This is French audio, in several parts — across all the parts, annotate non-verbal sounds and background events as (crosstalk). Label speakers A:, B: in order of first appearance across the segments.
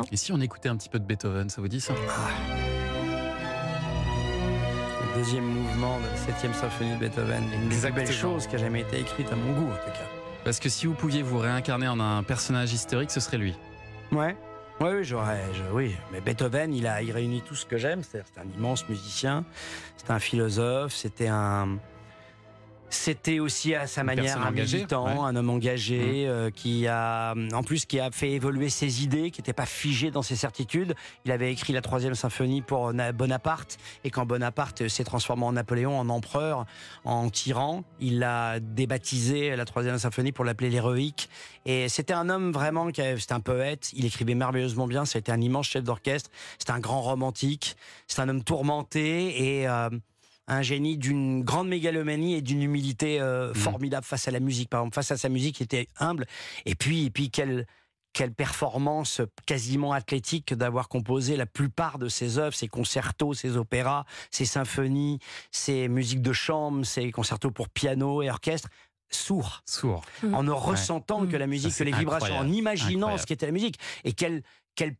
A: intéressant.
B: Et si on écoutait un petit peu de Beethoven, ça vous dit ça?
C: Le deuxième mouvement de la septième symphonie de Beethoven, une des plus belles choses qui a jamais été écrite à mon goût en tout cas.
B: Parce que si vous pouviez vous réincarner en un personnage historique, ce serait lui.
C: Ouais. Ouais, oui, j'aurais, je- oui. Mais Beethoven, il a, il réunit tout ce que j'aime. C'est-à-dire, c'est un immense musicien, c'était un philosophe, c'était un, c'était aussi à sa
B: Une
C: manière un militant,
B: ouais. Mmh.
C: un homme engagé, euh, qui a, en plus, qui a fait évoluer ses idées, qui n'était pas figé dans ses certitudes. Il avait écrit la troisième symphonie pour Na- Bonaparte, et quand Bonaparte s'est transformé en Napoléon, en empereur, en tyran, il a débaptisé la troisième symphonie pour l'appeler l'héroïque. Et c'était un homme vraiment, qui c'était un poète, il écrivait merveilleusement bien, c'était un immense chef d'orchestre, c'était un grand romantique, c'est un homme tourmenté et euh, un génie d'une grande mégalomanie et d'une humilité euh, formidable face à la musique. Par exemple, face à sa musique, il était humble. Et puis, et puis quelle, quelle performance quasiment athlétique d'avoir composé la plupart de ses œuvres, ses concertos, ses opéras, ses symphonies, ses musiques de chambre, ses concertos pour piano et orchestre, sourd
B: Sourd.
C: en ne ressentant que la musique,
B: Ça,
C: que les vibrations, en imaginant
B: Incroyable.
C: ce qu'était la musique. Et quelle, quelle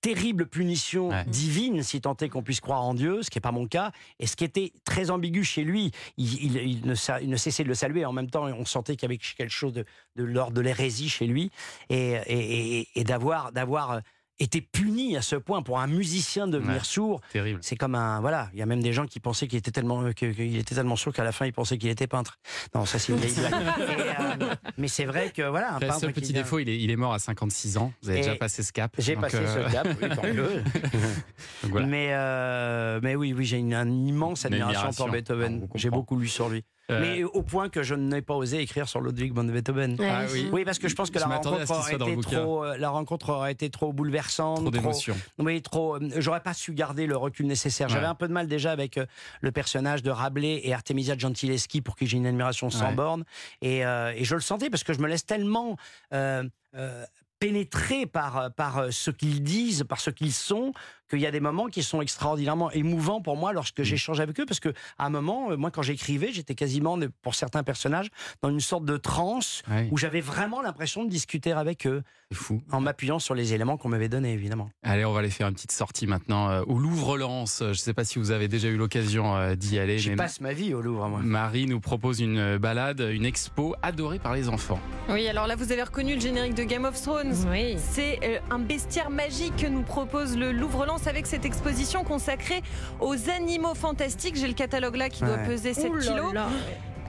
C: terrible punition
B: Ouais.
C: divine, si tant est qu'on puisse croire en Dieu, ce qui n'est pas mon cas, et ce qui était très ambigu chez lui. Il, il- il ne, il ne cessait de le saluer, en même temps, on sentait qu'il y avait quelque chose de, de l'ordre de l'hérésie chez lui, et, et- et- et d'avoir euh, été puni à ce point pour un musicien de devenir
B: Ouais.
C: sourd,
B: Terrible.
C: c'est comme un voilà. Il y a même des gens qui pensaient qu'il était tellement que- qu'il était tellement sourd qu'à la fin ils pensaient qu'il était peintre. Non, ça c'est une vieille blague. (laughs) Et, euh, mais c'est vrai que voilà. Un peintre
B: seul petit
C: vient-
B: défaut, il est, il est mort à 56 ans. Vous avez
C: Et
B: déjà passé ce cap.
C: J'ai passé
B: euh,
C: ce cap. oui, (laughs)
B: donc voilà.
C: Mais euh, mais oui oui j'ai une, une immense admiration pour
B: Ah,
C: Beethoven.
B: vous
C: J'ai beaucoup lu sur lui.
B: Euh,
C: Mais au point que je n'ai pas osé écrire sur Ludwig van Beethoven.
B: Ah oui.
C: Oui, parce que je pense que
B: Je
C: la rencontre, aurait été trop, euh, la rencontre aurait été trop bouleversante.
B: Trop d'émotions.
C: Oui, trop. euh, J'aurais pas su garder le recul nécessaire. J'avais
B: Ouais.
C: un peu de mal déjà avec le personnage de Rabelais et Artemisia Gentileschi, pour qui j'ai une admiration sans
B: Ouais.
C: borne. Et, euh, et je le sentais parce que je me laisse tellement euh, euh, pénétrer par, par ce qu'ils disent, par ce qu'ils sont, qu'il y a des moments qui sont extraordinairement émouvants pour moi lorsque j'échange avec eux. Parce que à un moment, euh, moi, quand j'écrivais, j'étais quasiment, pour certains personnages, dans une sorte de transe où j'avais vraiment l'impression de discuter avec eux,
B: c'est fou.
C: en m'appuyant sur les éléments qu'on m'avait donnés, évidemment.
B: Allez, on va aller faire une petite sortie maintenant euh, au Louvre-Lens. Je ne sais pas si vous avez déjà eu l'occasion euh, d'y aller.
C: J'y
B: mais
C: passe ma vie au Louvre, moi.
B: Marie nous propose une balade, une expo adorée par les enfants.
A: Oui, alors là, vous avez reconnu le générique de Game of Thrones.
D: Oui.
A: C'est euh, un bestiaire magique que nous propose le Louvre-Lens avec cette exposition consacrée aux animaux fantastiques. J'ai le catalogue là qui doit peser 7
D: Ouh là
A: kilos.
D: là.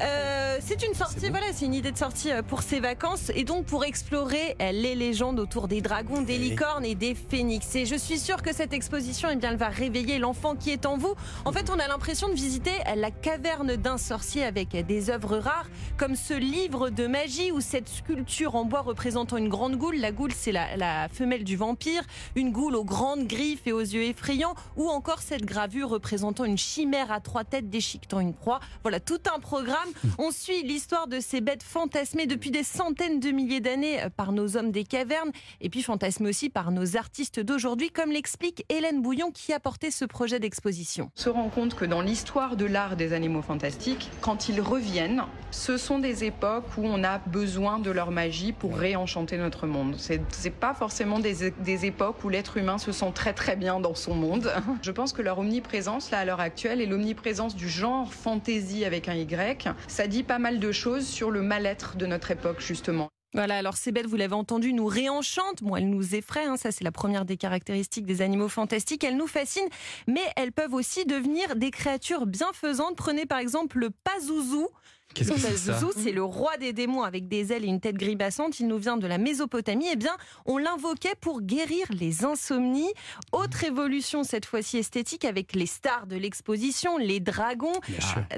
A: Euh, c'est une sortie, voilà, c'est une idée de sortie euh, pour ses vacances et donc pour explorer euh, les légendes autour des dragons, des licornes et des phénix. Et je suis sûre que cette exposition, eh bien, elle va réveiller l'enfant qui est en vous. En fait, on a l'impression de visiter la caverne d'un sorcier avec des œuvres rares, comme ce livre de magie ou cette sculpture en bois représentant une grande goule. La goule, c'est la, la femelle du vampire, une goule aux grandes griffes et aux yeux effrayants, ou encore cette gravure représentant une chimère à trois têtes déchiquetant une proie. Voilà, tout un programme. On suit l'histoire de ces bêtes fantasmées depuis des centaines de milliers d'années par nos hommes des cavernes, et puis fantasmées aussi par nos artistes d'aujourd'hui, comme l'explique Hélène Bouillon qui a porté ce projet d'exposition.
E: se rend compte que dans l'histoire de l'art des animaux fantastiques, quand ils reviennent, ce sont des époques où on a besoin de leur magie pour réenchanter notre monde. C'est c'est pas forcément des, des époques où l'être humain se sent très très bien dans son monde. Je pense que leur omniprésence, là, à l'heure actuelle, et l'omniprésence du genre fantasy avec un Y, ça dit pas mal de choses sur le mal-être de notre époque, justement.
A: Voilà, alors ces bêtes, vous l'avez entendu, nous réenchantent. Bon, elles nous effraient, hein, ça c'est la première des caractéristiques des animaux fantastiques. Elles nous fascinent, mais elles peuvent aussi devenir des créatures bienfaisantes. Prenez par exemple le Pazuzu.
B: Qu'est-ce que c'est ça
A: c'est le roi des démons avec des ailes et une tête grimaçante. Il nous vient de la Mésopotamie. Eh bien, on l'invoquait pour guérir les insomnies. Autre évolution, cette fois-ci esthétique, avec les stars de l'exposition, les dragons.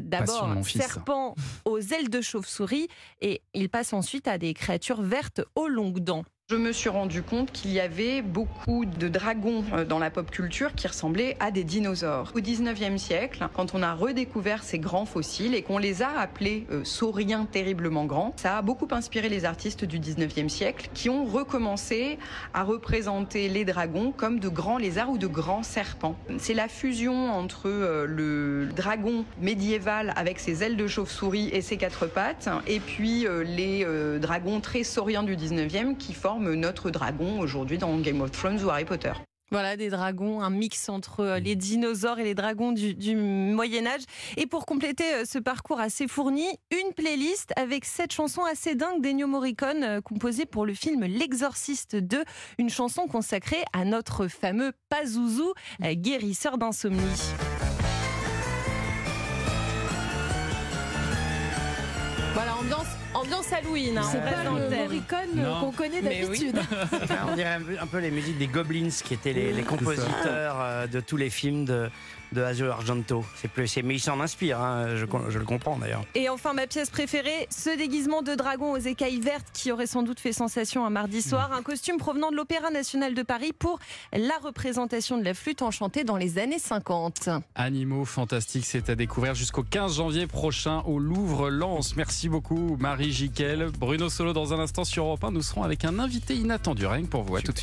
A: D'abord, serpent aux ailes de chauve-souris et il passe ensuite à des créatures vertes aux longues dents.
E: Je me suis rendu compte qu'il y avait beaucoup de dragons euh, dans la pop culture qui ressemblaient à des dinosaures. Au 19e siècle, quand on a redécouvert ces grands fossiles et qu'on les a appelés euh, sauriens terriblement grands, ça a beaucoup inspiré les artistes du 19e siècle qui ont recommencé à représenter les dragons comme de grands lézards ou de grands serpents. C'est la fusion entre euh, le dragon médiéval avec ses ailes de chauve-souris et ses quatre pattes et puis les dragons très sauriens du 19e qui forment notre dragon aujourd'hui dans Game of Thrones ou Harry Potter.
A: Voilà, des dragons, un mix entre euh, les dinosaures et les dragons du, Moyen Âge. Et pour compléter euh, ce parcours assez fourni, une playlist avec sept chansons assez dingues d'Ennio Morricone, euh, composées pour le film L'Exorciste 2, une chanson consacrée à notre fameux Pazuzu, euh, guérisseur d'insomnie. Voilà, ambiance, ambiance Halloween. hein,
D: C'est pas
A: dans le.
D: Morricone
B: Non.
D: qu'on connaît
A: oui.
D: d'habitude. (laughs)
C: On dirait un peu, un peu les musiques des Goblins qui étaient les, les compositeurs euh, de tous les films de, de Argento. C'est plus, c'est- mais ils s'en inspirent, hein, je, je le comprends d'ailleurs.
A: Et enfin, ma pièce préférée, ce déguisement de dragon aux écailles vertes qui aurait sans doute fait sensation un mardi soir. Un costume provenant de l'Opéra national de Paris pour la représentation de la flûte enchantée dans les années 50.
B: Animaux fantastiques, c'est à découvrir jusqu'au 15 janvier prochain au Louvre-Lens. Merci beaucoup Marie Bruno Solo dans un instant sur Europe 1. Nous serons avec un invité inattendu, rien que pour vous. À tout de suite.